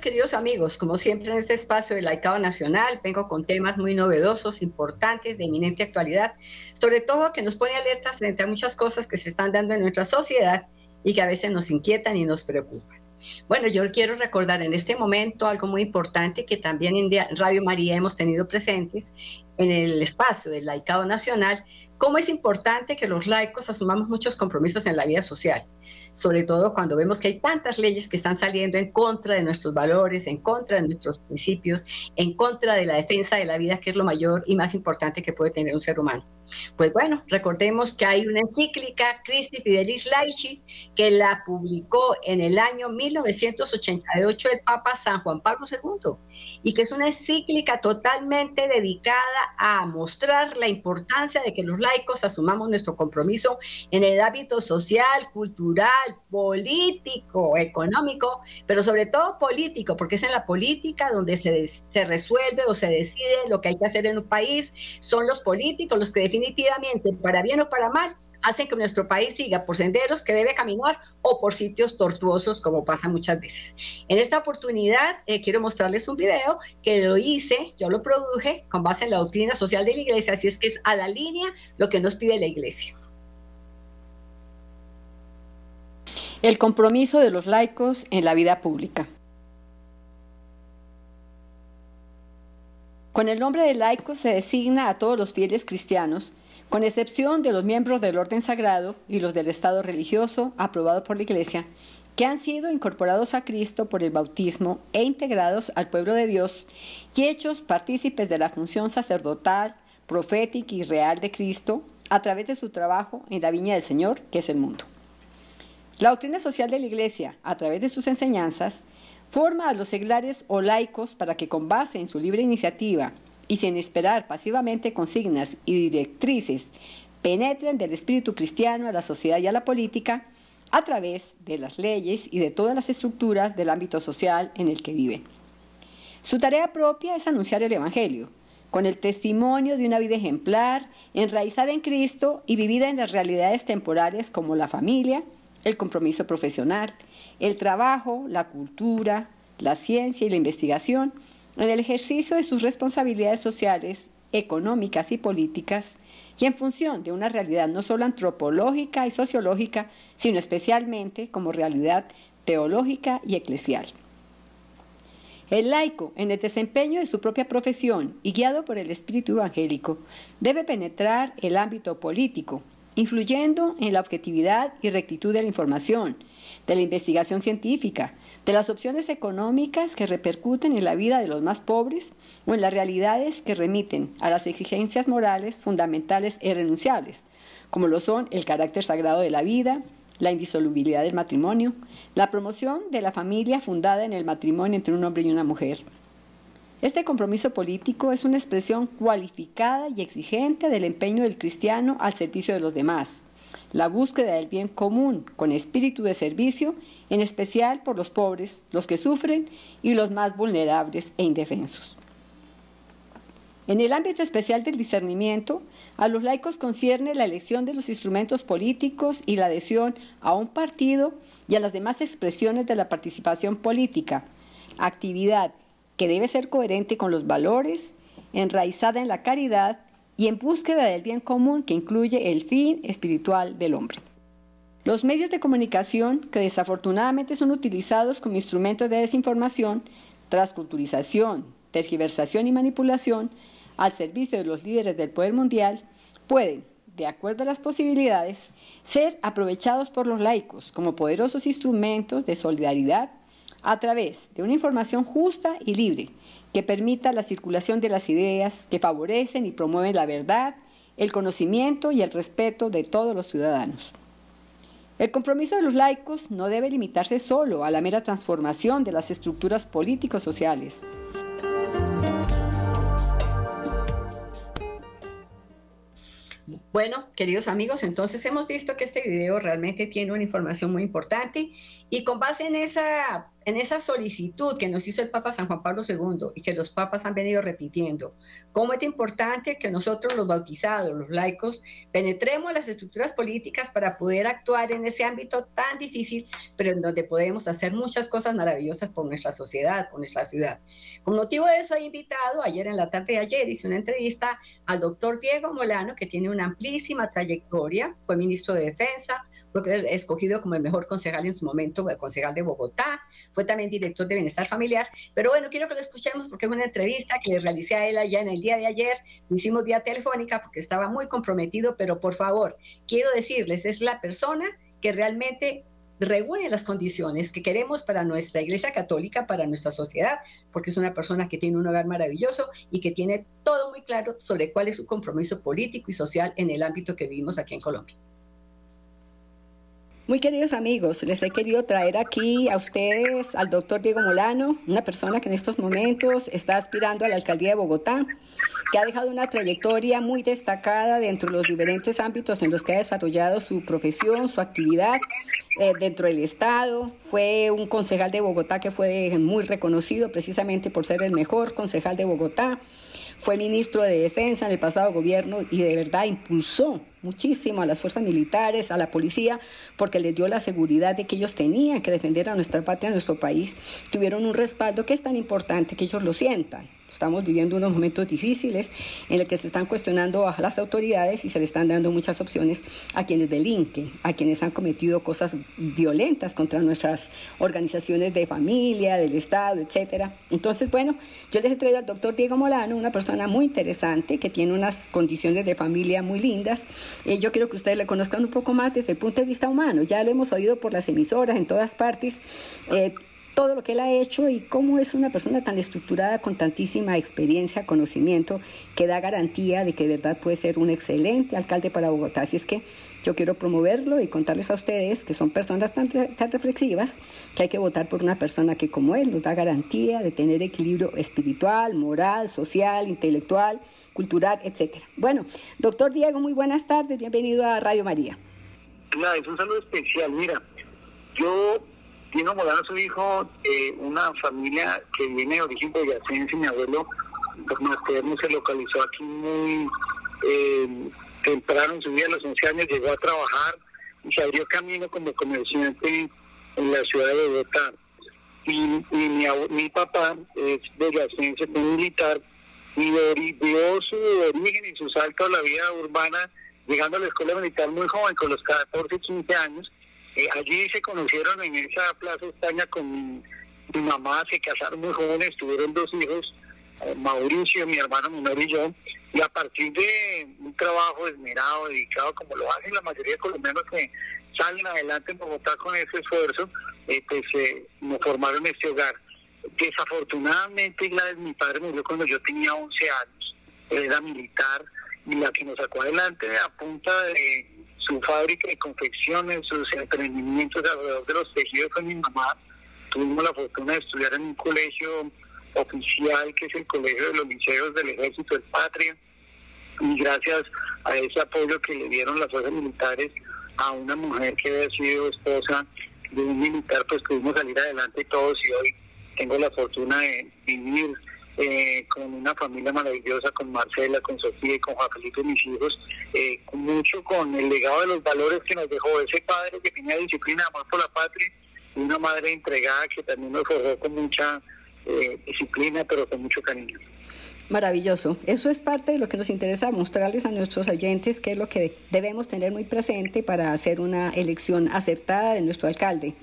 queridos amigos. Como siempre en este espacio del Laicado Nacional, vengo con temas muy novedosos, importantes, de eminente actualidad, sobre todo que nos pone alertas frente a muchas cosas que se están dando en nuestra sociedad y que a veces nos inquietan y nos preocupan. Bueno, yo quiero recordar en este momento algo muy importante que también en Radio María hemos tenido presentes en el espacio del laicado nacional, cómo es importante que los laicos asumamos muchos compromisos en la vida social sobre todo cuando vemos que hay tantas leyes que están saliendo en contra de nuestros valores, en contra de nuestros principios, en contra de la defensa de la vida, que es lo mayor y más importante que puede tener un ser humano. Pues bueno, recordemos que hay una encíclica, Christi Fidelis Laici, que la publicó en el año 1988 el Papa San Juan Pablo II, y que es una encíclica totalmente dedicada a mostrar la importancia de que los laicos asumamos nuestro compromiso en el hábito social, cultural, político, económico, pero sobre todo político, porque es en la política donde se, se resuelve o se decide lo que hay que hacer en un país. Son los políticos los que definitivamente, para bien o para mal, hacen que nuestro país siga por senderos que debe caminar o por sitios tortuosos como pasa muchas veces. En esta oportunidad eh, quiero mostrarles un video que lo hice, yo lo produje con base en la doctrina social de la iglesia, así es que es a la línea lo que nos pide la iglesia. El compromiso de los laicos en la vida pública. Con el nombre de laico se designa a todos los fieles cristianos, con excepción de los miembros del orden sagrado y los del Estado religioso aprobado por la Iglesia, que han sido incorporados a Cristo por el bautismo e integrados al pueblo de Dios y hechos partícipes de la función sacerdotal, profética y real de Cristo a través de su trabajo en la viña del Señor, que es el mundo. La doctrina social de la Iglesia, a través de sus enseñanzas, forma a los seglares o laicos para que con base en su libre iniciativa y sin esperar pasivamente consignas y directrices, penetren del espíritu cristiano a la sociedad y a la política a través de las leyes y de todas las estructuras del ámbito social en el que viven. Su tarea propia es anunciar el Evangelio, con el testimonio de una vida ejemplar, enraizada en Cristo y vivida en las realidades temporales como la familia, el compromiso profesional, el trabajo, la cultura, la ciencia y la investigación en el ejercicio de sus responsabilidades sociales, económicas y políticas, y en función de una realidad no solo antropológica y sociológica, sino especialmente como realidad teológica y eclesial. El laico, en el desempeño de su propia profesión y guiado por el espíritu evangélico, debe penetrar el ámbito político, influyendo en la objetividad y rectitud de la información, de la investigación científica, de las opciones económicas que repercuten en la vida de los más pobres o en las realidades que remiten a las exigencias morales fundamentales e irrenunciables, como lo son el carácter sagrado de la vida, la indisolubilidad del matrimonio, la promoción de la familia fundada en el matrimonio entre un hombre y una mujer, este compromiso político es una expresión cualificada y exigente del empeño del cristiano al servicio de los demás, la búsqueda del bien común con espíritu de servicio, en especial por los pobres, los que sufren y los más vulnerables e indefensos. En el ámbito especial del discernimiento, a los laicos concierne la elección de los instrumentos políticos y la adhesión a un partido y a las demás expresiones de la participación política, actividad que debe ser coherente con los valores, enraizada en la caridad y en búsqueda del bien común que incluye el fin espiritual del hombre. Los medios de comunicación, que desafortunadamente son utilizados como instrumentos de desinformación, transculturización, tergiversación y manipulación al servicio de los líderes del poder mundial, pueden, de acuerdo a las posibilidades, ser aprovechados por los laicos como poderosos instrumentos de solidaridad a través de una información justa y libre que permita la circulación de las ideas que favorecen y promueven la verdad, el conocimiento y el respeto de todos los ciudadanos. El compromiso de los laicos no debe limitarse solo a la mera transformación de las estructuras políticos sociales. Bueno, queridos amigos, entonces hemos visto que este video realmente tiene una información muy importante y con base en esa en esa solicitud que nos hizo el Papa San Juan Pablo II y que los papas han venido repitiendo, cómo es importante que nosotros los bautizados, los laicos, penetremos las estructuras políticas para poder actuar en ese ámbito tan difícil, pero en donde podemos hacer muchas cosas maravillosas por nuestra sociedad, por nuestra ciudad. Con motivo de eso he invitado, ayer en la tarde de ayer hice una entrevista al doctor Diego Molano, que tiene una amplísima trayectoria, fue ministro de Defensa, fue escogido como el mejor concejal en su momento, el concejal de Bogotá, fue también director de Bienestar Familiar. Pero bueno, quiero que lo escuchemos porque es una entrevista que le realicé a él allá en el día de ayer, lo hicimos vía telefónica porque estaba muy comprometido, pero por favor, quiero decirles, es la persona que realmente reúne las condiciones que queremos para nuestra Iglesia Católica, para nuestra sociedad, porque es una persona que tiene un hogar maravilloso y que tiene todo muy claro sobre cuál es su compromiso político y social en el ámbito que vivimos aquí en Colombia. Muy queridos amigos, les he querido traer aquí a ustedes al doctor Diego Molano, una persona que en estos momentos está aspirando a la alcaldía de Bogotá, que ha dejado una trayectoria muy destacada dentro de los diferentes ámbitos en los que ha desarrollado su profesión, su actividad eh, dentro del Estado. Fue un concejal de Bogotá que fue muy reconocido precisamente por ser el mejor concejal de Bogotá. Fue ministro de Defensa en el pasado gobierno y de verdad impulsó muchísimo a las fuerzas militares, a la policía, porque les dio la seguridad de que ellos tenían que defender a nuestra patria, a nuestro país, tuvieron un respaldo que es tan importante que ellos lo sientan. Estamos viviendo unos momentos difíciles en los que se están cuestionando las autoridades y se le están dando muchas opciones a quienes delinquen, a quienes han cometido cosas violentas contra nuestras organizaciones de familia, del Estado, etcétera. Entonces, bueno, yo les he traído al doctor Diego Molano, una persona muy interesante que tiene unas condiciones de familia muy lindas. Eh, yo quiero que ustedes le conozcan un poco más desde el punto de vista humano. Ya lo hemos oído por las emisoras en todas partes. Eh, todo lo que él ha hecho y cómo es una persona tan estructurada con tantísima experiencia, conocimiento, que da garantía de que de verdad puede ser un excelente alcalde para Bogotá. Así es que yo quiero promoverlo y contarles a ustedes que son personas tan, tan reflexivas que hay que votar por una persona que como él nos da garantía de tener equilibrio espiritual, moral, social, intelectual, cultural, etcétera. Bueno, doctor Diego, muy buenas tardes, bienvenido a Radio María. Es un saludo especial. Mira, yo Dino Molano, su hijo, una familia que viene de origen boyacense, mi abuelo, por más se localizó aquí muy eh, temprano en su vida, a los 11 años, llegó a trabajar y se abrió camino como comerciante en la ciudad de Bogotá. Y, mi, mi, papá es boyacense, fue militar, y dio su origen y su salto a la vida urbana, llegando a la escuela militar muy joven, con los 14, 15 años, eh, allí se conocieron en esa plaza España con mi, mamá, se casaron muy jóvenes, tuvieron dos hijos, eh, Mauricio, mi hermano menor y yo, y a partir de un trabajo esmerado, dedicado, como lo hacen la mayoría de colombianos que salen adelante en Bogotá con ese esfuerzo, eh, pues nos formaron este hogar. Desafortunadamente, Gladys, mi padre murió cuando yo tenía 11 años, él era militar, y la que nos sacó adelante a punta de su fábrica de confecciones, sus emprendimientos alrededor de los tejidos con mi mamá. Tuvimos la fortuna de estudiar en un colegio oficial que es el Colegio de los Liceos del Ejército del Patria y gracias a ese apoyo que le dieron las fuerzas militares a una mujer que había sido esposa de un militar, pues pudimos salir adelante todos y hoy tengo la fortuna de vivir eh, con una familia maravillosa, con Marcela, con Sofía y con Juan Felipe, mis hijos, eh, mucho con el legado de los valores que nos dejó ese padre que tenía disciplina, amor por la patria, y una madre entregada que también nos forjó con mucha eh, disciplina, pero con mucho cariño. Maravilloso. Eso es parte de lo que nos interesa mostrarles a nuestros oyentes, que es lo que debemos tener muy presente para hacer una elección acertada de nuestro alcalde.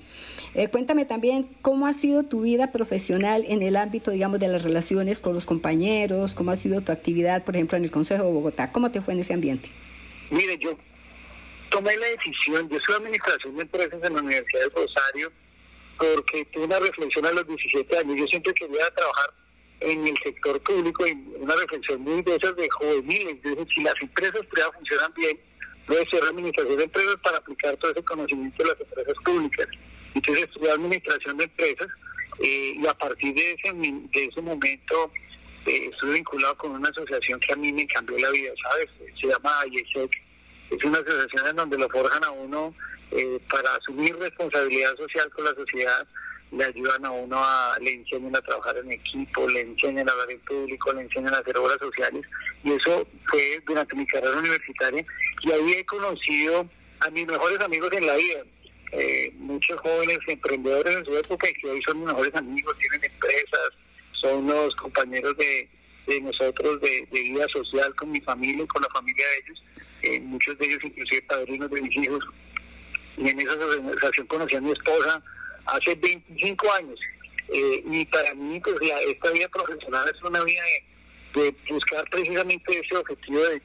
Eh, cuéntame también cómo ha sido tu vida profesional en el ámbito, digamos, de las relaciones con los compañeros, cómo ha sido tu actividad, por ejemplo, en el Consejo de Bogotá. ¿Cómo te fue en ese ambiente? Mire, yo tomé la decisión, yo soy administración de empresas en la Universidad de Rosario, porque tuve una reflexión a los 17 años. Yo siempre quería trabajar en el sector público y una reflexión muy de esas de juveniles. si las empresas privadas funcionan bien, debe ser la administración de empresas para aplicar todo ese conocimiento de las empresas públicas. Entonces estudié administración de empresas eh, y a partir de ese, de ese momento eh, estuve vinculado con una asociación que a mí me cambió la vida, ¿sabes? Se llama IESEC. Es una asociación en donde lo forjan a uno eh, para asumir responsabilidad social con la sociedad, le ayudan a uno a, le enseñan a trabajar en equipo, le enseñan a hablar en público, le enseñan a hacer obras sociales y eso fue durante mi carrera universitaria y ahí he conocido a mis mejores amigos en la vida. Eh, muchos jóvenes emprendedores en su época y que hoy son mis mejores amigos, tienen empresas, son los compañeros de, de nosotros de, vida social con mi familia y con la familia de ellos, eh, muchos de ellos inclusive padrinos de mis hijos. Y en esa organización conocí a mi esposa hace 25 años. Eh, y para mí, pues esta vida profesional es una vida de buscar precisamente ese objetivo de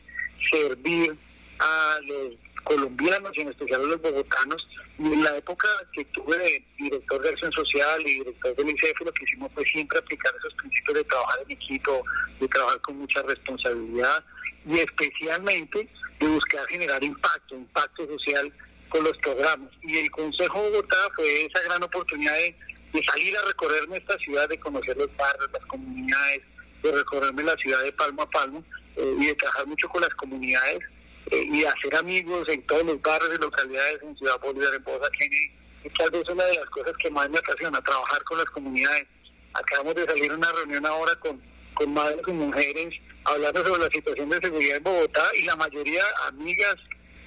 servir a los colombianos y en especial a los bogotanos. Y en la época que tuve de director de acción social y director del ICF, lo que hicimos fue siempre aplicar esos principios de trabajar en equipo, de trabajar con mucha responsabilidad y especialmente de buscar generar impacto, impacto social con los programas. Y el Consejo Bogotá fue esa gran oportunidad de, salir a recorrerme esta ciudad, de conocer los barrios, las comunidades, de recorrerme la ciudad de palmo a palmo eh, y de trabajar mucho con las comunidades eh, y hacer amigos en todos los barrios y localidades en Ciudad Bolívar, en Bosa Kennedy. Y tal vez una de las cosas que más me apasiona, trabajar con las comunidades. Acabamos de salir a una reunión ahora con, con madres y mujeres hablando sobre la situación de seguridad en Bogotá y la mayoría amigas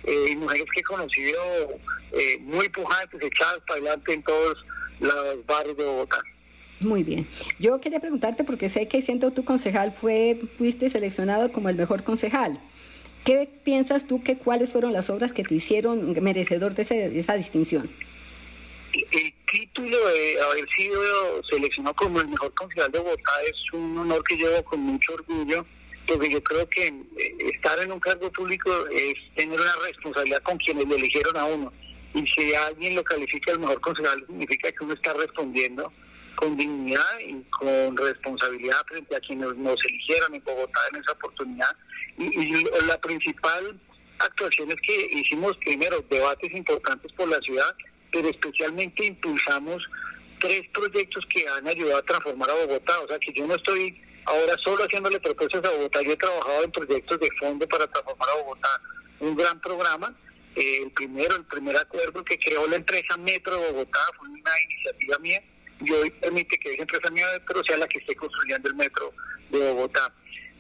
eh, y mujeres que he conocido eh, muy pujantes, echadas para adelante en todos los barrios de Bogotá. Muy bien. Yo quería preguntarte, porque sé que siendo tu concejal fue, fuiste seleccionado como el mejor concejal. ¿Qué piensas tú que cuáles fueron las obras que te hicieron merecedor de, de esa distinción? El título de haber sido seleccionado como el mejor concejal de Bogotá es un honor que llevo con mucho orgullo porque yo creo que eh, estar en un cargo público es tener una responsabilidad con quienes lo eligieron a uno. Y si alguien lo califica el mejor concejal, significa que uno está respondiendo con dignidad y con responsabilidad frente a quienes nos eligieron en Bogotá en esa oportunidad. Y, la principal actuación es que hicimos primero debates importantes por la ciudad, pero especialmente impulsamos tres proyectos que han ayudado a transformar a Bogotá. O sea que yo no estoy Ahora solo haciéndole propuestas a Bogotá, yo he trabajado en proyectos de fondo para transformar a Bogotá, un gran programa. Eh, el primero, el primer acuerdo que creó la empresa Metro de Bogotá fue una iniciativa mía y hoy permite que esa empresa mía Metro sea la que esté construyendo el metro de Bogotá.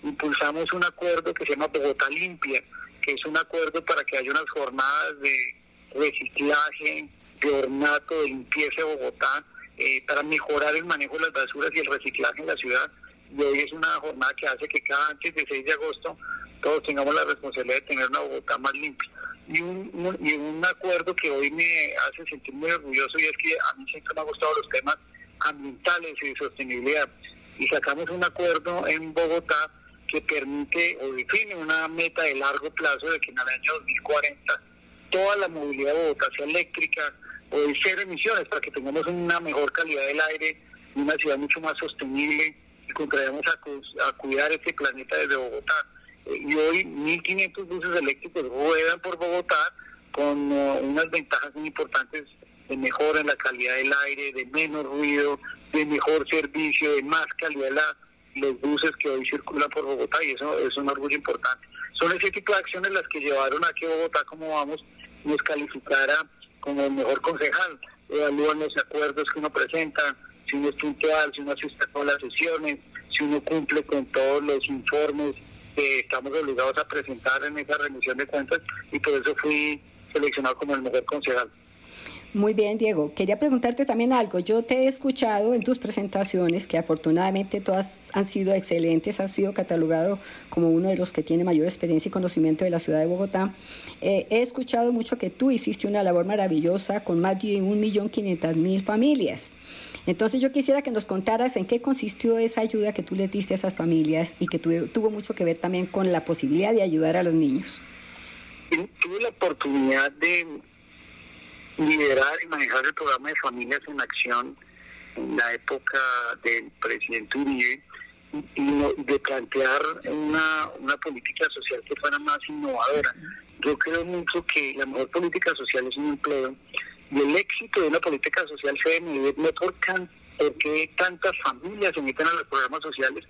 Impulsamos un acuerdo que se llama Bogotá Limpia, que es un acuerdo para que haya unas jornadas de reciclaje, de ornato, de limpieza de Bogotá, eh, para mejorar el manejo de las basuras y el reciclaje en la ciudad y hoy es una jornada que hace que cada antes de 6 de agosto todos tengamos la responsabilidad de tener una Bogotá más limpia. Y un, y un acuerdo que hoy me hace sentir muy orgulloso y es que a mí siempre me han gustado los temas ambientales y sostenibilidad. Y sacamos un acuerdo en Bogotá que permite o define una meta de largo plazo de que en el año 2040 toda la movilidad de Bogotá sea eléctrica o de cero emisiones para que tengamos una mejor calidad del aire y una ciudad mucho más sostenible contribuimos a, cuidar este planeta desde Bogotá. Eh, y hoy 1.500 buses eléctricos ruedan por Bogotá con uh, unas ventajas muy importantes de mejora en la calidad del aire, de menos ruido, de mejor servicio, de más calidad de los buses que hoy circulan por Bogotá y eso es un orgullo importante. Son ese tipo de acciones las que llevaron a que Bogotá, como vamos, nos calificara como el mejor concejal. Evalúan los acuerdos que uno presenta, si uno es puntual, si uno asiste a todas las sesiones, si uno cumple con todos los informes que estamos obligados a presentar en esa rendición de cuentas y por eso fui seleccionado como el mejor concejal. Muy bien, Diego. Quería preguntarte también algo. Yo te he escuchado en tus presentaciones, que afortunadamente todas han sido excelentes, has sido catalogado como uno de los que tiene mayor experiencia y conocimiento de la ciudad de Bogotá. Eh, he escuchado mucho que tú hiciste una labor maravillosa con más de 1.500.000 familias. Entonces yo quisiera que nos contaras en qué consistió esa ayuda que tú le diste a esas familias y que tuvo mucho que ver también con la posibilidad de ayudar a los niños. Tuve la oportunidad de liderar y manejar el programa de Familias en Acción en la época del presidente Uribe y de plantear una, una política social que fuera más innovadora. Yo creo mucho que la mejor política social es un empleo y el éxito de una política social se debe no por porque tantas familias se meten a los programas sociales,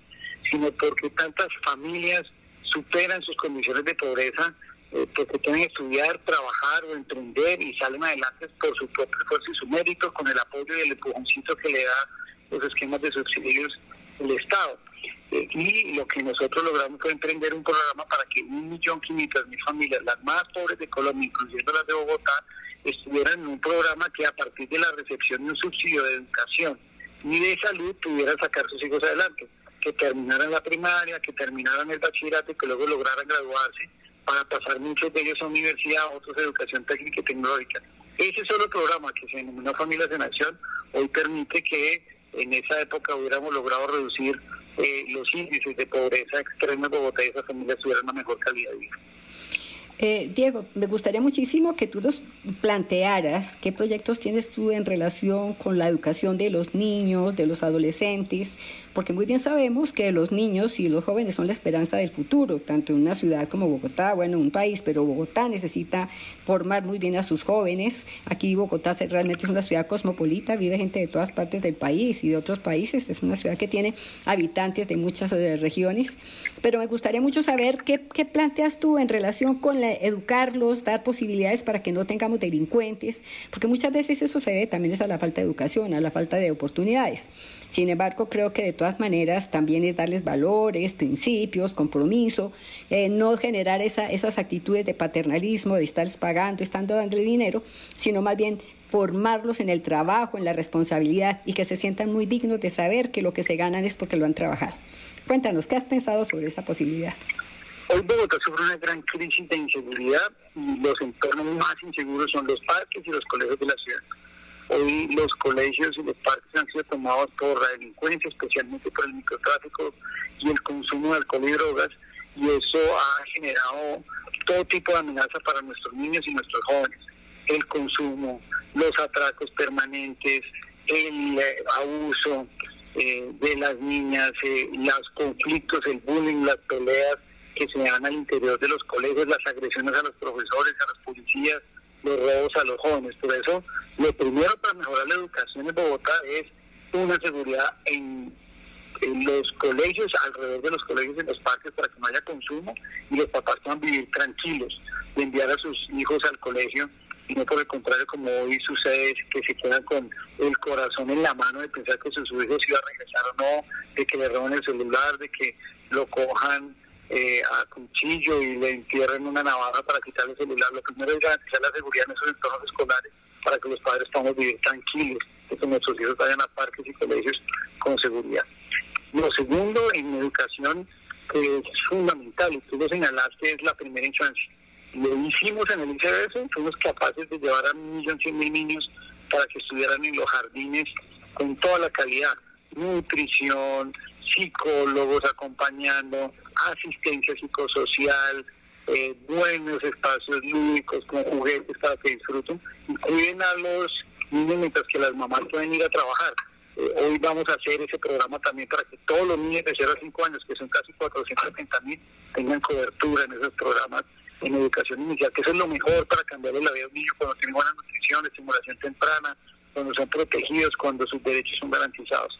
sino porque tantas familias superan sus condiciones de pobreza eh, porque quieren estudiar, trabajar o emprender y salen adelante por su propio esfuerzo y su mérito con el apoyo y el empujoncito que le da los esquemas de subsidios del Estado. Eh, y lo que nosotros logramos fue emprender un programa para que un millón quinientas mil familias, las más pobres de Colombia, incluyendo las de Bogotá, estuvieran en un programa que a partir de la recepción de un subsidio de educación y de salud pudieran sacar sus hijos adelante, que terminaran la primaria, que terminaran el bachillerato y que luego lograran graduarse para pasar muchos de ellos a universidad, otros a educación técnica y tecnológica. Ese solo programa que se denominó Familias en Acción hoy permite que en esa época hubiéramos logrado reducir eh, los índices de pobreza extrema en Bogotá y esas familias tuvieran una mejor calidad de vida. Eh, Diego, me gustaría muchísimo que tú nos plantearas qué proyectos tienes tú en relación con la educación de los niños, de los adolescentes, porque muy bien sabemos que los niños y los jóvenes son la esperanza del futuro, tanto en una ciudad como Bogotá, bueno, un país, pero Bogotá necesita formar muy bien a sus jóvenes. Aquí Bogotá realmente es una ciudad cosmopolita, vive gente de todas partes del país y de otros países, es una ciudad que tiene habitantes de muchas eh, regiones, pero me gustaría mucho saber qué, qué planteas tú en relación con la educarlos, dar posibilidades para que no tengamos delincuentes, porque muchas veces eso se debe también es a la falta de educación, a la falta de oportunidades. Sin embargo, creo que de todas maneras también es darles valores, principios, compromiso, eh, no generar esa, esas actitudes de paternalismo, de estarles pagando, estando dándole dinero, sino más bien formarlos en el trabajo, en la responsabilidad y que se sientan muy dignos de saber que lo que se ganan es porque lo han trabajado. Cuéntanos, ¿qué has pensado sobre esa posibilidad? Hoy Bogotá sufre una gran crisis de inseguridad y los entornos más inseguros son los parques y los colegios de la ciudad. Hoy los colegios y los parques han sido tomados por la delincuencia, especialmente por el microtráfico y el consumo de alcohol y drogas, y eso ha generado todo tipo de amenaza para nuestros niños y nuestros jóvenes. El consumo, los atracos permanentes, el eh, abuso eh, de las niñas, eh, los conflictos, el bullying, las peleas que se dan al interior de los colegios, las agresiones a los profesores, a los policías, los robos a los jóvenes. Por eso, lo primero para mejorar la educación en Bogotá es una seguridad en, los colegios, alrededor de los colegios, en los parques, para que no haya consumo y los papás puedan vivir tranquilos de enviar a sus hijos al colegio y no por el contrario como hoy sucede que se quedan con el corazón en la mano de pensar que sus hijos iban a regresar o no, de que le roben el celular, de que lo cojan eh, a cuchillo y le entierren una navaja para quitarle el celular. Lo primero es garantizar la seguridad en esos entornos escolares para que los padres podamos vivir tranquilos, que nuestros hijos vayan a parques y colegios con seguridad. Lo segundo, en educación, que es fundamental, y tú lo señalaste, es la primera infancia. Lo hicimos en el ICBS, fuimos capaces de llevar a un millón cien mil niños para que estuvieran en los jardines con toda la calidad, nutrición, psicólogos acompañando, asistencia psicosocial, eh, buenos espacios lúdicos con juguetes para que disfruten y cuiden a los niños mientras que las mamás pueden ir a trabajar. Eh, hoy vamos a hacer ese programa también para que todos los niños de 0 a 5 años, que son casi 430 mil, tengan cobertura en esos programas en educación inicial, que eso es lo mejor para cambiarle la vida a un niño cuando tiene buena nutrición, estimulación temprana, cuando son protegidos, cuando sus derechos son garantizados.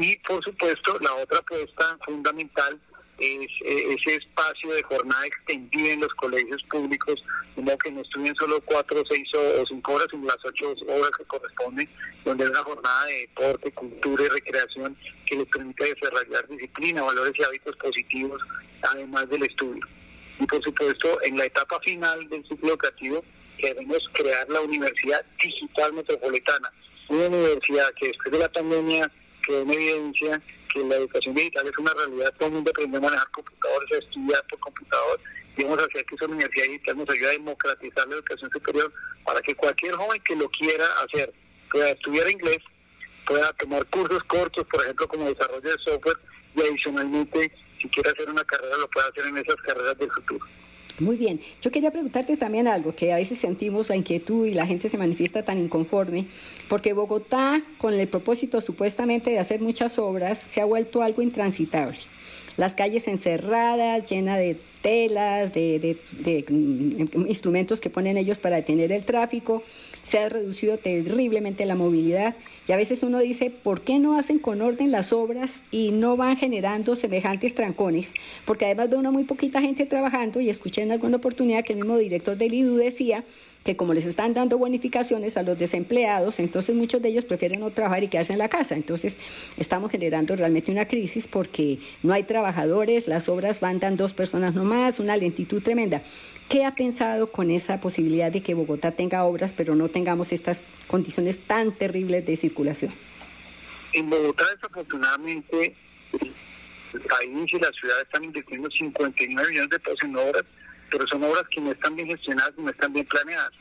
Y por supuesto, la otra apuesta fundamental es, eh, ese espacio de jornada extendida en los colegios públicos, como que no estudien solo cuatro, seis o cinco horas, sino las ocho horas que corresponden, donde es una jornada de deporte, cultura y recreación que les permite desarrollar disciplina, valores y hábitos positivos, además del estudio. Y por supuesto, en la etapa final del ciclo educativo, queremos crear la Universidad Digital Metropolitana, una universidad que después de la pandemia quedó en evidencia que la educación digital es una realidad, todo el mundo aprende a manejar computadores, a estudiar por computador, y vamos a hacer que esa universidad digital nos ayude a democratizar la educación superior para que cualquier joven que lo quiera hacer pueda estudiar inglés, pueda tomar cursos cortos, por ejemplo, como desarrollo de software, y adicionalmente, si quiere hacer una carrera, lo pueda hacer en esas carreras del futuro. Muy bien. Yo quería preguntarte también algo, que a veces sentimos la inquietud y la gente se manifiesta tan inconforme, porque Bogotá, con el propósito supuestamente de hacer muchas obras, se ha vuelto algo intransitable. Las calles encerradas, llenas de telas, de, mm, instrumentos que ponen ellos para detener el tráfico, se ha reducido terriblemente la movilidad y a veces uno dice, ¿por qué no hacen con orden las obras y no van generando semejantes trancones? Porque además de una muy poquita gente trabajando y escuché en alguna oportunidad que el mismo director del IDU decía que como les están dando bonificaciones a los desempleados, entonces muchos de ellos prefieren no trabajar y quedarse en la casa. Entonces estamos generando realmente una crisis porque no hay trabajadores, las obras van dan dos personas nomás, una lentitud tremenda. ¿Qué ha pensado con esa posibilidad de que Bogotá tenga obras pero no tengamos estas condiciones tan terribles de circulación? En Bogotá desafortunadamente el país y la ciudad están invirtiendo 59 millones de pesos en obras pero son obras que no están bien gestionadas, no están bien planeadas.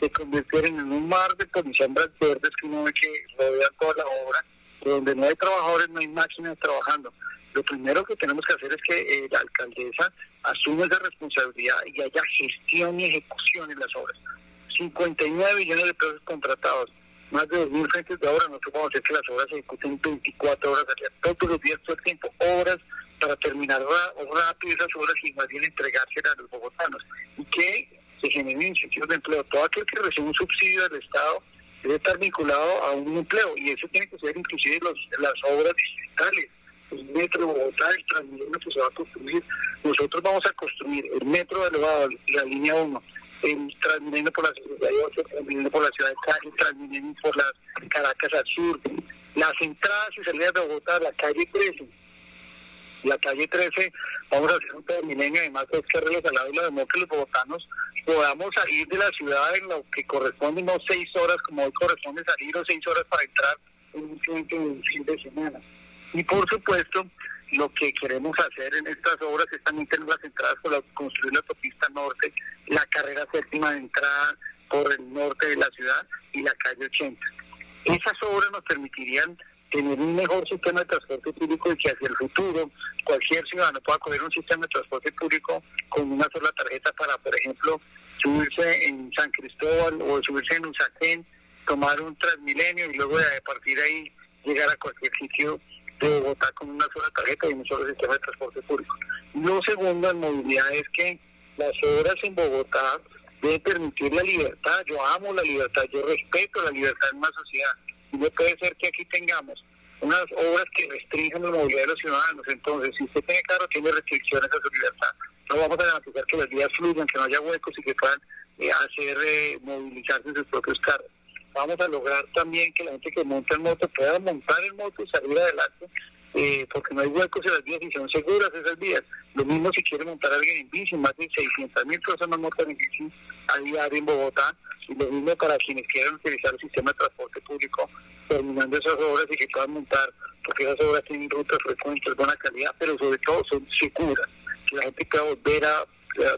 Se convirtieron en un mar de policías verdes que uno ve que rodea toda la obra, donde no hay trabajadores, no hay máquinas trabajando. Lo primero que tenemos que hacer es que eh, la alcaldesa asuma esa responsabilidad y haya gestión y ejecución en las obras. 59 millones de pesos contratados, más de 2.000 frentes de obra. Nosotros vamos a hacer que las obras se ejecuten 24 horas al día, todos los días, todo el tiempo, horas para terminar rápido esas obras y más bien entregárselas a los bogotanos y que se generen incentivos de empleo. Todo aquel que recibe un subsidio del Estado debe estar vinculado a un empleo y eso tiene que ser inclusive las obras digitales. El metro de Bogotá, el Transmilenio que se va a construir. Nosotros vamos a construir el metro elevado, la línea 1, el Transmilenio por la ciudad el Transmilenio por la ciudad de Cali, el Transmilenio por las Caracas al sur, las entradas y salidas de Bogotá, la calle 13 la calle 13, vamos a hacer un termilenio además de que al lado de la que los bogotanos podamos salir de la ciudad en lo que corresponde no seis horas como hoy corresponde salir o seis horas para entrar en un fin de semana. Y por supuesto, lo que queremos hacer en estas obras es también tener las entradas para construir la autopista norte, la carrera séptima de entrada por el norte de la ciudad y la calle 80. Esas obras nos permitirían tener un mejor sistema de transporte público y que hacia el futuro cualquier ciudadano pueda coger un sistema de transporte público con una sola tarjeta para, por ejemplo, subirse en San Cristóbal o subirse en Usaquén, tomar un Transmilenio y luego de partir ahí llegar a cualquier sitio de Bogotá con una sola tarjeta y un solo sistema de transporte público. Lo segundo en movilidad es que las obras en Bogotá deben permitir la libertad. Yo amo la libertad, yo respeto la libertad en una sociedad no puede ser que aquí tengamos unas obras que restringen la movilidad de los ciudadanos. Entonces, si usted tiene carro, tiene restricciones a su libertad. No vamos a garantizar que las vías fluyan, que no haya huecos y que puedan eh, hacer eh, movilizarse sus propios carros. Vamos a lograr también que la gente que monta en moto pueda montar en moto y salir adelante, eh, porque no hay huecos en las vías y son seguras esas vías. Lo mismo si quiere montar alguien en bici, más de 600 mil personas montan en bici a diario en Bogotá mismo para quienes quieran utilizar el sistema de transporte público, terminando esas obras y que puedan montar, porque esas obras tienen rutas frecuentes, buena calidad, pero sobre todo son seguras, que la gente pueda volver a,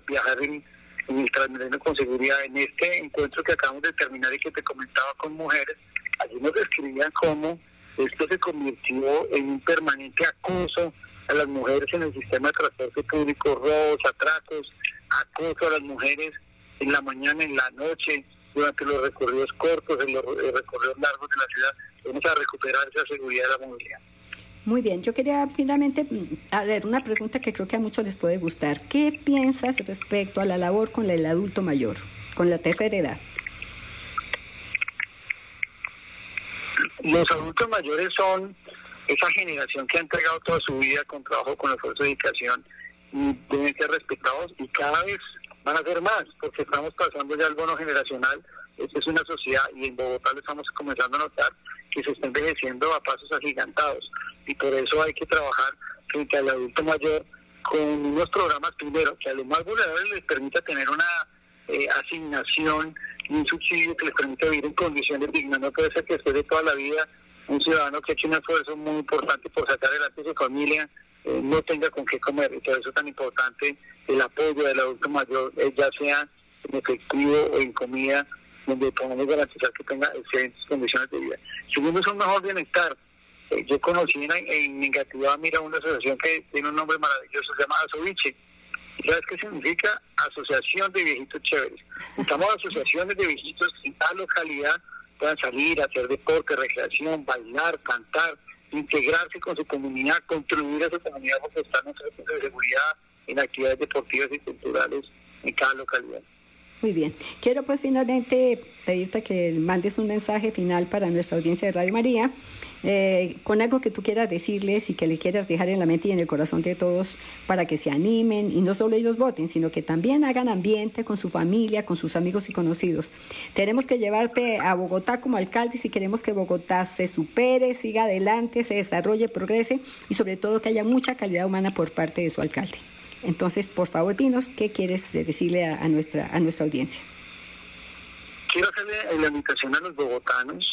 viajar en, el Transmilenio con seguridad. En este encuentro que acabamos de terminar y que te comentaba con mujeres, allí nos describían cómo esto se convirtió en un permanente acoso a las mujeres en el sistema de transporte público, robos, atracos, acoso a las mujeres en la mañana, en la noche, durante los recorridos cortos, en los eh, recorridos largos de la ciudad, vamos a recuperar esa seguridad de la movilidad. Muy bien, yo quería finalmente, mm, a ver, una pregunta que creo que a muchos les puede gustar. ¿Qué piensas respecto a la labor con el adulto mayor, con la tercera edad? Los adultos mayores son esa generación que ha entregado toda su vida con trabajo, con esfuerzo y dedicación y deben ser respetados y cada vez van a ser más, porque estamos pasando ya al bono generacional. Esta es una sociedad y en Bogotá lo estamos comenzando a notar que se está envejeciendo a pasos agigantados y por eso hay que trabajar frente al adulto mayor con unos programas primero que a los más vulnerables les permita tener una eh, asignación y un subsidio que les permita vivir en condiciones dignas. No puede ser que después de toda la vida un ciudadano que ha hecho un esfuerzo muy importante por sacar adelante su familia eh, no tenga con qué comer. Y por eso es tan importante el apoyo del adulto mayor, ya sea en efectivo o en comida, donde podamos garantizar que tenga excelentes condiciones de vida. Segundo es mejor bienestar. Eh, yo conocí en, en mira, una asociación que tiene un nombre maravilloso, se llama Asoviche. ¿Sabes qué significa? Asociación de Viejitos Chéveres. Estamos asociaciones de viejitos en tal localidad puedan salir, hacer deporte, recreación, bailar, cantar, integrarse con su comunidad, contribuir a su comunidad porque están en de seguridad, en actividades deportivas y culturales en cada localidad. Muy bien. Quiero pues finalmente pedirte que mandes un mensaje final para nuestra audiencia de Radio María, eh, con algo que tú quieras decirles y que le quieras dejar en la mente y en el corazón de todos para que se animen y no solo ellos voten, sino que también hagan ambiente con su familia, con sus amigos y conocidos. Tenemos que llevarte a Bogotá como alcalde si queremos que Bogotá se supere, siga adelante, se desarrolle, progrese y sobre todo que haya mucha calidad humana por parte de su alcalde. Entonces, por favor, dinos qué quieres decirle a, nuestra, a nuestra audiencia. Quiero hacerle la invitación a los bogotanos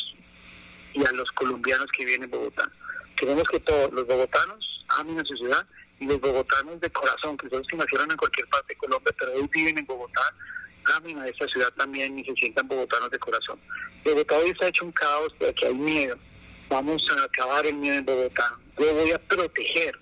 y a los colombianos que vienen en Bogotá. Queremos que todos los bogotanos amen a su ciudad y los bogotanos de corazón, que son los que nacieron en cualquier parte de Colombia, pero hoy viven en Bogotá, amen a esta ciudad también y se sientan bogotanos de corazón. Bogotá hoy está hecho un caos, pero aquí hay miedo. Vamos a acabar el miedo en Bogotá. Yo voy a proteger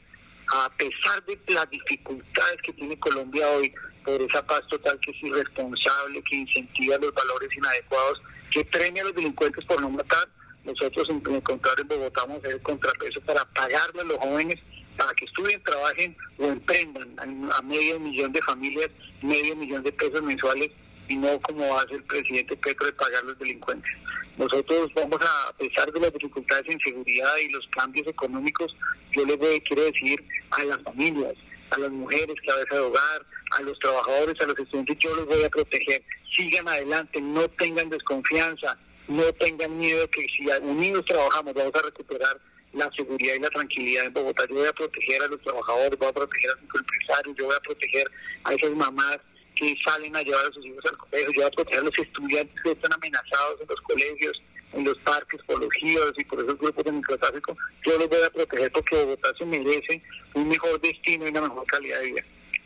a pesar de las dificultades que tiene Colombia hoy por esa paz total que es irresponsable, que incentiva los valores inadecuados, que premia a los delincuentes por no matar, nosotros en, el contrario en Bogotá vamos a hacer contrapeso para pagarle a los jóvenes para que estudien, trabajen o emprendan a medio millón de familias, medio millón de pesos mensuales y no como hace el presidente Petro de pagar los delincuentes. Nosotros vamos a, a pesar de las dificultades en seguridad y los cambios económicos, yo les voy, quiero decir a las familias, a las mujeres, cabeza de hogar, a los trabajadores, a los estudiantes, yo los voy a proteger. Sigan adelante, no tengan desconfianza, no tengan miedo que si unidos trabajamos vamos a recuperar la seguridad y la tranquilidad en Bogotá. Yo voy a proteger a los trabajadores, voy a proteger a los empresarios, yo voy a proteger a esas mamás que salen a llevar a sus hijos al colegio, voy a proteger a los estudiantes que están amenazados en los colegios, en los parques, por los giros y por esos grupos de microtráfico, yo los voy a proteger porque Bogotá se merece un mejor destino y una mejor calidad de vida.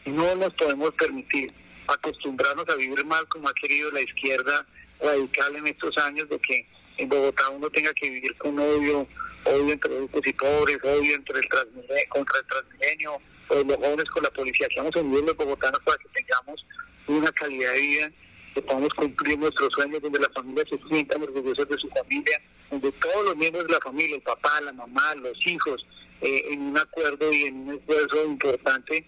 No nos podemos permitir acostumbrarnos a vivir mal como ha querido la izquierda radical en estos años de que en Bogotá uno tenga que vivir con odio, odio entre ricos y pobres, odio entre el contra el transmilenio, o los jóvenes con la policía. Que vamos a vivir los bogotanos para que tengamos una calidad de vida, que podamos cumplir nuestros sueños, donde las familias se sientan orgullosas de su familia, donde todos los miembros de la familia, el papá, la mamá, los hijos, eh, en un acuerdo y en un esfuerzo importante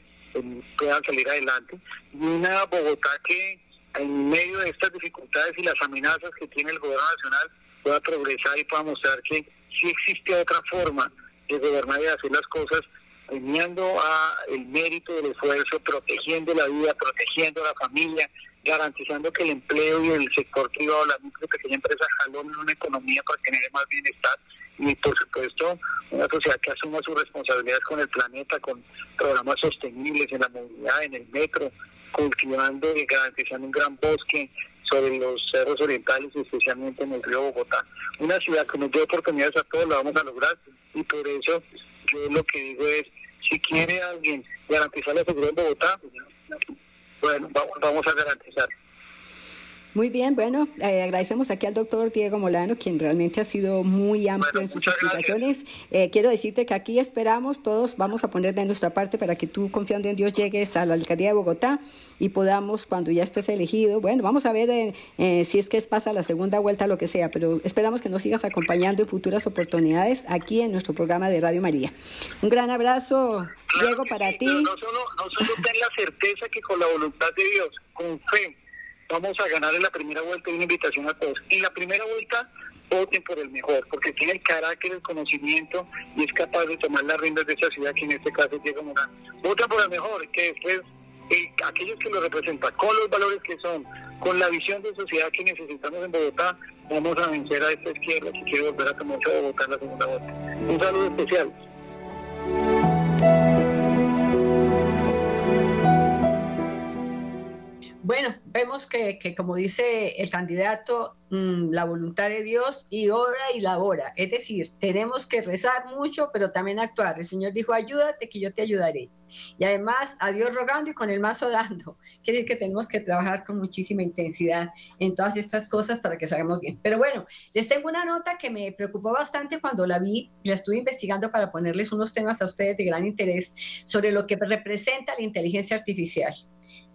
puedan salir adelante. Y una Bogotá que en medio de estas dificultades y las amenazas que tiene el gobierno nacional pueda progresar y pueda mostrar que sí existe otra forma de gobernar y de hacer las cosas premiando a el mérito del esfuerzo, protegiendo la vida, protegiendo la familia, garantizando que el empleo y el sector privado, la micro y pequeña empresa jalonen una economía para tener más bienestar y por supuesto una sociedad que asuma sus responsabilidades con el planeta, con programas sostenibles en la movilidad, en el metro, cultivando y garantizando un gran bosque sobre los cerros orientales especialmente en el río Bogotá. Una ciudad que nos dio oportunidades a todos la vamos a lograr y por eso yo lo que digo es, si quiere alguien garantizar la seguridad en Bogotá, bueno, vamos a garantizar. Muy bien, bueno, eh, agradecemos aquí al doctor Diego Molano, quien realmente ha sido muy amplio en sus explicaciones. Eh, quiero decirte que aquí esperamos, todos vamos a poner de nuestra parte para que tú, confiando en Dios, llegues a la alcaldía de Bogotá y podamos, cuando ya estés elegido, bueno, vamos a ver eh, si es que es pasa la segunda vuelta, lo que sea, pero esperamos que nos sigas acompañando en futuras oportunidades aquí en nuestro programa de Radio María. Un gran abrazo, Diego, para ti. No solo, no solo ten la certeza que con la voluntad de Dios, con fe, vamos a ganar en la primera vuelta y una invitación a todos. En la primera vuelta, voten por el mejor, porque tiene el carácter, el conocimiento y es capaz de tomar las riendas de esa ciudad, que en este caso es Diego Morán. Voten por el mejor, que después eh, aquellos que lo representan, con los valores que son, con la visión de sociedad que necesitamos en Bogotá, vamos a vencer a esta izquierda que quiere volver a tomar Bogotá en la segunda vuelta. Un saludo especial. Bueno, vemos que, como dice el candidato, mm, la voluntad de Dios y obra y labora. Es decir, tenemos que rezar mucho, pero también actuar. El Señor dijo, ayúdate que yo te ayudaré. Y además, a Dios rogando y con el mazo dando. Quiere decir que tenemos que trabajar con muchísima intensidad en todas estas cosas para que salgamos bien. Pero bueno, les tengo una nota que me preocupó bastante cuando la vi y la estuve investigando para ponerles unos temas a ustedes de gran interés sobre lo que representa la inteligencia artificial.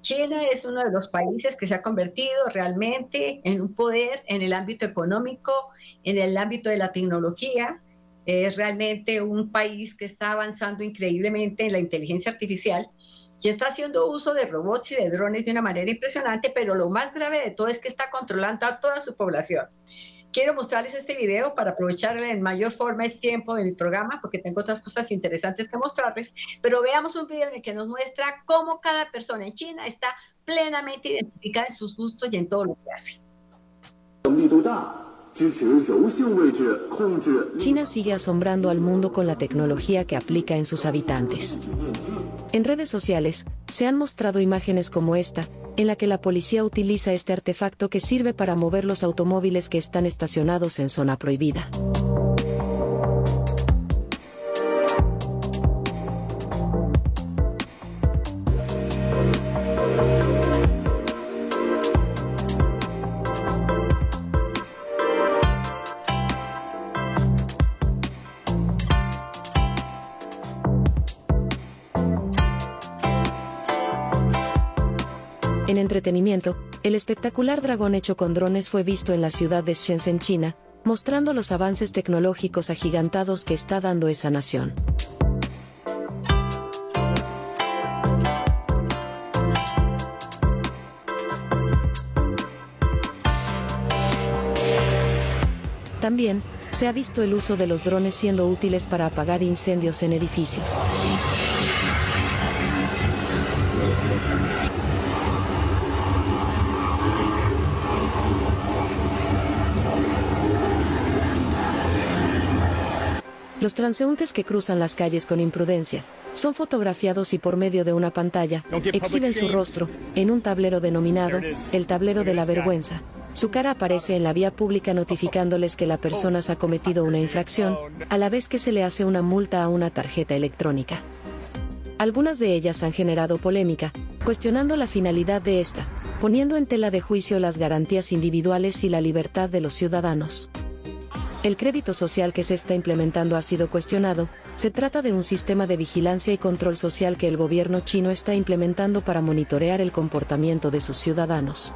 China es uno de los países que se ha convertido realmente en un poder en el ámbito económico, en el ámbito de la tecnología. es realmente un país que está avanzando increíblemente en la inteligencia artificial y está haciendo uso de robots y de drones de una manera impresionante, pero lo más grave de todo es que está controlando a toda su población. Quiero mostrarles este video para aprovechar en mayor forma el tiempo de mi programa, porque tengo otras cosas interesantes que mostrarles, pero veamos un video en el que nos muestra cómo cada persona en China está plenamente identificada en sus gustos y en todo lo que hace. China sigue asombrando al mundo con la tecnología que aplica en sus habitantes. En redes sociales, se han mostrado imágenes como esta, en la que la policía utiliza este artefacto que sirve para mover los automóviles que están estacionados en zona prohibida. El espectacular dragón hecho con drones fue visto en la ciudad de Shenzhen, China, mostrando los avances tecnológicos agigantados que está dando esa nación. También, se ha visto el uso de los drones siendo útiles para apagar incendios en edificios. Los transeúntes que cruzan las calles con imprudencia son fotografiados y por medio de una pantalla exhiben su rostro en un tablero denominado el tablero de la vergüenza. Su cara aparece en la vía pública notificándoles que la persona ha cometido una infracción, a la vez que se le hace una multa a una tarjeta electrónica. Algunas de ellas han generado polémica, cuestionando la finalidad de esta, poniendo en tela de juicio las garantías individuales y la libertad de los ciudadanos. El crédito social que se está implementando ha sido cuestionado, se trata de un sistema de vigilancia y control social que el gobierno chino está implementando para monitorear el comportamiento de sus ciudadanos.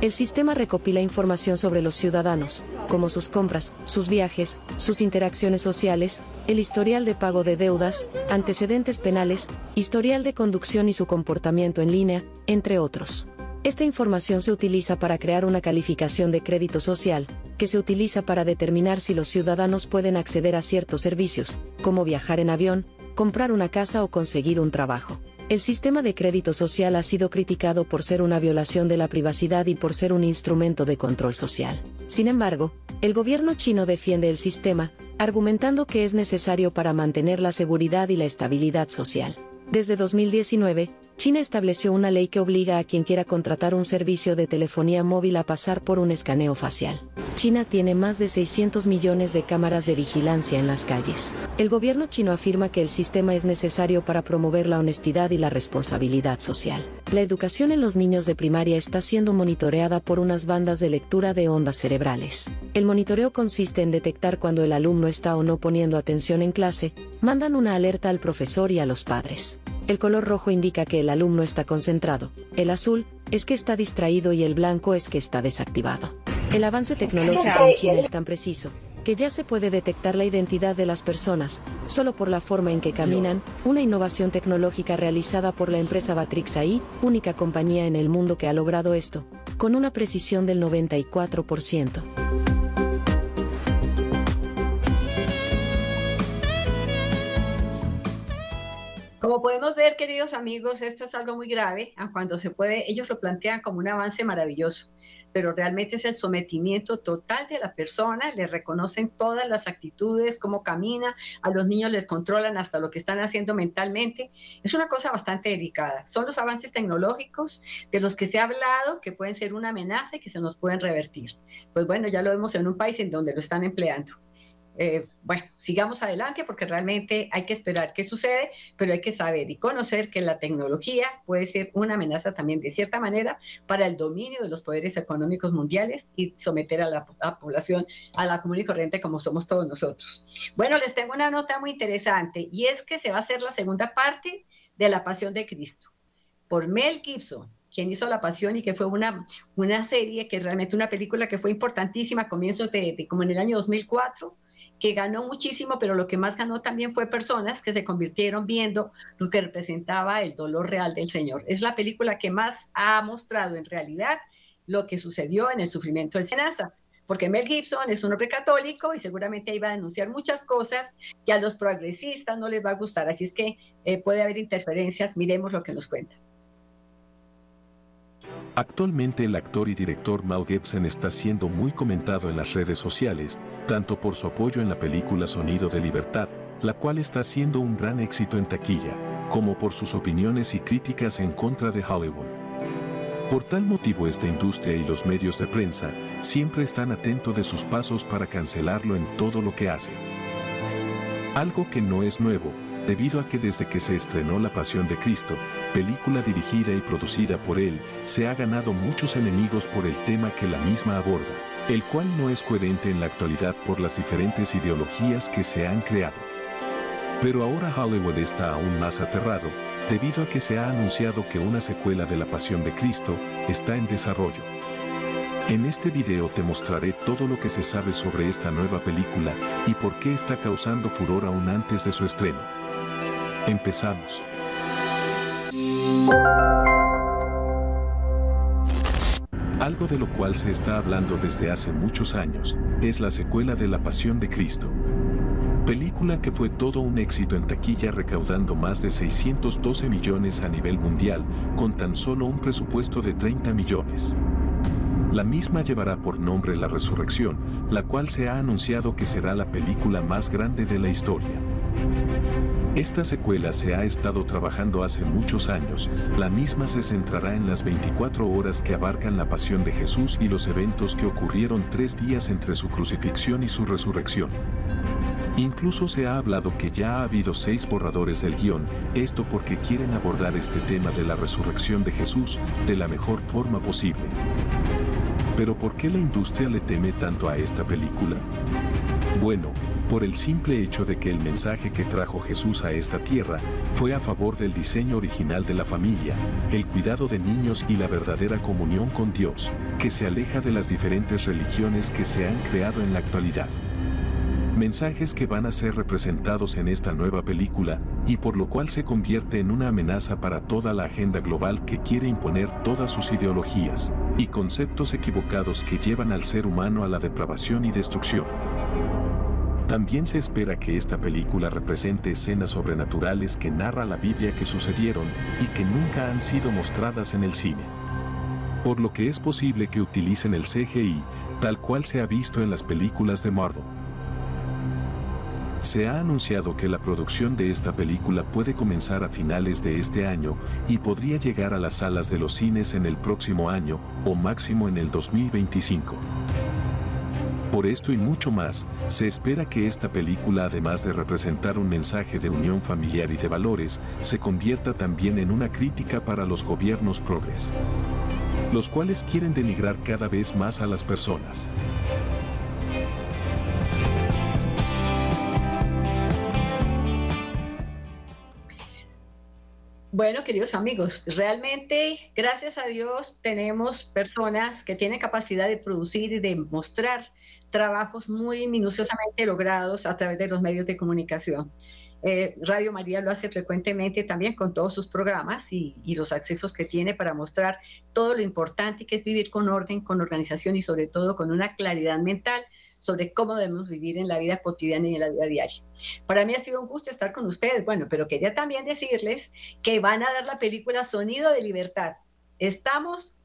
El sistema recopila información sobre los ciudadanos, como sus compras, sus viajes, sus interacciones sociales, el historial de pago de deudas, antecedentes penales, historial de conducción y su comportamiento en línea, entre otros. Esta información se utiliza para crear una calificación de crédito social, que se utiliza para determinar si los ciudadanos pueden acceder a ciertos servicios, como viajar en avión, comprar una casa o conseguir un trabajo. El sistema de crédito social ha sido criticado por ser una violación de la privacidad y por ser un instrumento de control social. Sin embargo, el gobierno chino defiende el sistema, argumentando que es necesario para mantener la seguridad y la estabilidad social. Desde 2019, China estableció una ley que obliga a quien quiera contratar un servicio de telefonía móvil a pasar por un escaneo facial. China tiene más de 600 millones de cámaras de vigilancia en las calles. El gobierno chino afirma que el sistema es necesario para promover la honestidad y la responsabilidad social. La educación en los niños de primaria está siendo monitoreada por unas bandas de lectura de ondas cerebrales. El monitoreo consiste en detectar cuando el alumno está o no poniendo atención en clase, mandan una alerta al profesor y a los padres. El color rojo indica que el alumno está concentrado, el azul es que está distraído y el blanco es que está desactivado. El avance tecnológico en China es tan preciso que ya se puede detectar la identidad de las personas, solo por la forma en que caminan, una innovación tecnológica realizada por la empresa Batrix AI, única compañía en el mundo que ha logrado esto, con una precisión del 94%. Como podemos ver, queridos amigos, esto es algo muy grave, cuando se puede, ellos lo plantean como un avance maravilloso, pero realmente es el sometimiento total de la persona, le reconocen todas las actitudes, cómo camina, a los niños les controlan hasta lo que están haciendo mentalmente. Es una cosa bastante delicada. Son los avances tecnológicos de los que se ha hablado que pueden ser una amenaza y que se nos pueden revertir. Pues bueno, ya lo vemos en un país en donde lo están empleando. Eh, bueno, sigamos adelante porque realmente hay que esperar qué sucede, pero hay que saber y conocer que la tecnología puede ser una amenaza también de cierta manera para el dominio de los poderes económicos mundiales y someter a la, población a la común y corriente como somos todos nosotros. Bueno, les tengo una nota muy interesante y es que se va a hacer la segunda parte de La Pasión de Cristo por Mel Gibson quien hizo La Pasión y que fue una, una serie, que realmente una película que fue importantísima a comienzos de, como en el año 2004, que ganó muchísimo, pero lo que más ganó también fue personas que se convirtieron viendo lo que representaba el dolor real del Señor. Es la película que más ha mostrado en realidad lo que sucedió en el sufrimiento del Senasa porque Mel Gibson es un hombre católico y seguramente iba a denunciar muchas cosas que a los progresistas no les va a gustar. Así es que eh, puede haber interferencias. Miremos lo que nos cuenta. Actualmente el actor y director Mel Gibson está siendo muy comentado en las redes sociales, tanto por su apoyo en la película Sonido de Libertad, la cual está siendo un gran éxito en taquilla, como por sus opiniones y críticas en contra de Hollywood. Por tal motivo esta industria y los medios de prensa siempre están atentos de sus pasos para cancelarlo en todo lo que hace. Algo que no es nuevo, debido a que desde que se estrenó La Pasión de Cristo, película dirigida y producida por él, se ha ganado muchos enemigos por el tema que la misma aborda, el cual no es coherente en la actualidad por las diferentes ideologías que se han creado. Pero ahora Hollywood está aún más aterrado, debido a que se ha anunciado que una secuela de La Pasión de Cristo está en desarrollo. En este video te mostraré todo lo que se sabe sobre esta nueva película y por qué está causando furor aún antes de su estreno. Empezamos. Algo de lo cual se está hablando desde hace muchos años es la secuela de La Pasión de Cristo. Película que fue todo un éxito en taquilla recaudando más de 612 millones a nivel mundial con tan solo un presupuesto de 30 millones. La misma llevará por nombre La Resurrección, la cual se ha anunciado que será la película más grande de la historia. Esta secuela se ha estado trabajando hace muchos años. La misma se centrará en las 24 horas que abarcan la pasión de Jesús y los eventos que ocurrieron tres días entre su crucifixión y su resurrección. Incluso se ha hablado que ya ha habido seis borradores del guion, esto porque quieren abordar este tema de la resurrección de Jesús de la mejor forma posible. Pero ¿por qué la industria le teme tanto a esta película? Bueno, por el simple hecho de que el mensaje que trajo Jesús a esta tierra fue a favor del diseño original de la familia, el cuidado de niños y la verdadera comunión con Dios, que se aleja de las diferentes religiones que se han creado en la actualidad. Mensajes que van a ser representados en esta nueva película y por lo cual se convierte en una amenaza para toda la agenda global que quiere imponer todas sus ideologías y conceptos equivocados que llevan al ser humano a la depravación y destrucción. También se espera que esta película represente escenas sobrenaturales que narra la Biblia que sucedieron y que nunca han sido mostradas en el cine. Por lo que es posible que utilicen el CGI, tal cual se ha visto en las películas de Marvel. Se ha anunciado que la producción de esta película puede comenzar a finales de este año y podría llegar a las salas de los cines en el próximo año o máximo en el 2025. Por esto y mucho más, se espera que esta película, además de representar un mensaje de unión familiar y de valores, se convierta también en una crítica para los gobiernos progres, los cuales quieren denigrar cada vez más a las personas. Bueno, queridos amigos, realmente, gracias a Dios, tenemos personas que tienen capacidad de producir y de mostrar trabajos muy minuciosamente logrados a través de los medios de comunicación. Eh, Radio María lo hace frecuentemente también con todos sus programas y, y, los accesos que tiene para mostrar todo lo importante que es vivir con orden, con organización y sobre todo con una claridad mental sobre cómo debemos vivir en la vida cotidiana y en la vida diaria. Para mí ha sido un gusto estar con ustedes, bueno, pero quería también decirles que van a dar la película Sonido de Libertad. Estamos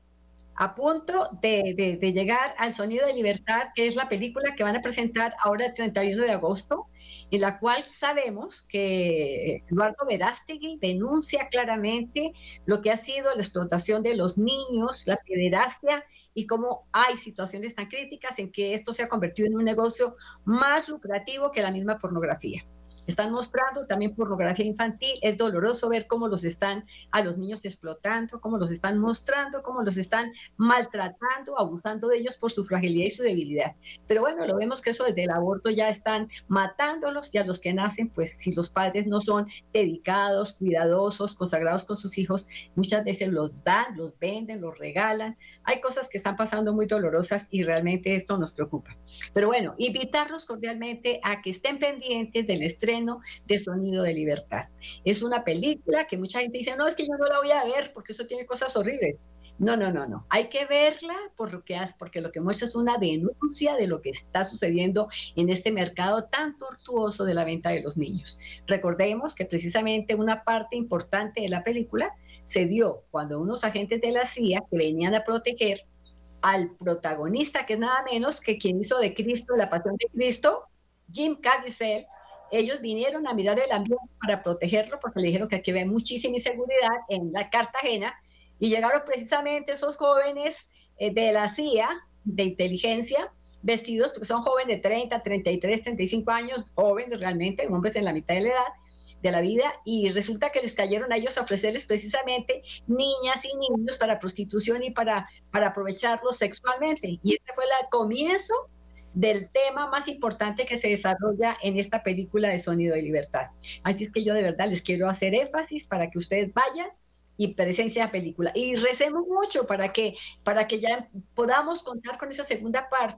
a punto de, llegar al Sonido de Libertad, que es la película que van a presentar ahora el 31 de agosto, en la cual sabemos que Eduardo Verástegui denuncia claramente lo que ha sido la explotación de los niños, la pederastia y cómo hay situaciones tan críticas en que esto se ha convertido en un negocio más lucrativo que la misma pornografía. Están mostrando también pornografía infantil. Es doloroso ver cómo los están a los niños explotando, cómo los están mostrando, cómo los están maltratando, abusando de ellos por su fragilidad y su debilidad. Pero bueno, lo vemos que eso desde el aborto ya están matándolos y a los que nacen, pues si los padres no son dedicados, cuidadosos, consagrados con sus hijos, muchas veces los dan, los venden, los regalan. Hay cosas que están pasando muy dolorosas y realmente esto nos preocupa. Pero bueno, invitarlos cordialmente a que estén pendientes del de Sonido de Libertad. Es una película que mucha gente dice, no, es que yo no la voy a ver porque eso tiene cosas horribles. No, no, no, no. Hay que verla por lo que porque lo que muestra es una denuncia de lo que está sucediendo en este mercado tan tortuoso de la venta de los niños. Recordemos que precisamente una parte importante de la película se dio cuando unos agentes de la CIA que venían a proteger al protagonista, que es nada menos que quien hizo de Cristo, la pasión de Cristo, Jim Caviezel, ellos vinieron a mirar el ambiente para protegerlo porque le dijeron que aquí había muchísima inseguridad en la Cartagena y llegaron precisamente esos jóvenes eh, de la CIA, de inteligencia, vestidos, porque son jóvenes de 30, 33, 35 años, jóvenes realmente, hombres en la mitad de la edad de la vida, y resulta que les cayeron a ellos a ofrecerles precisamente niñas y niños para prostitución y para, para aprovecharlos sexualmente. Y este fue el comienzo del tema más importante que se desarrolla en esta película de Sonido de Libertad. Así es que yo de verdad les quiero hacer énfasis para que ustedes vayan y presencia la película. Y recemos mucho para que, para que ya podamos contar con esa segunda parte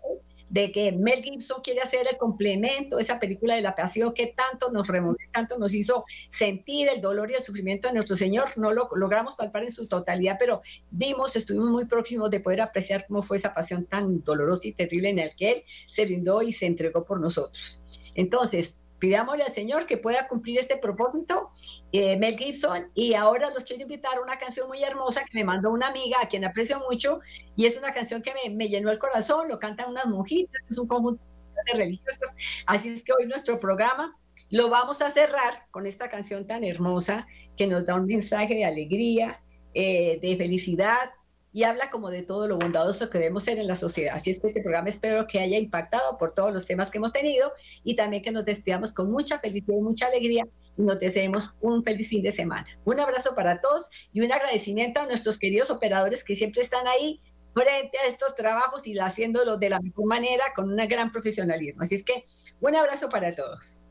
de que Mel Gibson quiere hacer el complemento, esa película de la pasión que tanto nos removió, tanto nos hizo sentir el dolor y el sufrimiento de nuestro Señor. No lo logramos palpar en su totalidad, pero vimos, estuvimos muy próximos de poder apreciar cómo fue esa pasión tan dolorosa y terrible en la que Él se brindó y se entregó por nosotros. Entonces, pidámosle al Señor que pueda cumplir este propósito, eh, Mel Gibson, y ahora los quiero invitar a una canción muy hermosa que me mandó una amiga a quien aprecio mucho, y es una canción que me, me llenó el corazón, lo cantan unas monjitas, es un conjunto de religiosas, así es que hoy nuestro programa lo vamos a cerrar con esta canción tan hermosa que nos da un mensaje de alegría, eh, de felicidad, y habla como de todo lo bondadoso que debemos ser en la sociedad. Así es que este programa espero que haya impactado por todos los temas que hemos tenido y también que nos despidamos con mucha felicidad y mucha alegría y nos deseemos un feliz fin de semana. Un abrazo para todos y un agradecimiento a nuestros queridos operadores que siempre están ahí frente a estos trabajos y haciéndolo de la mejor manera con un gran profesionalismo. Así es que un abrazo para todos.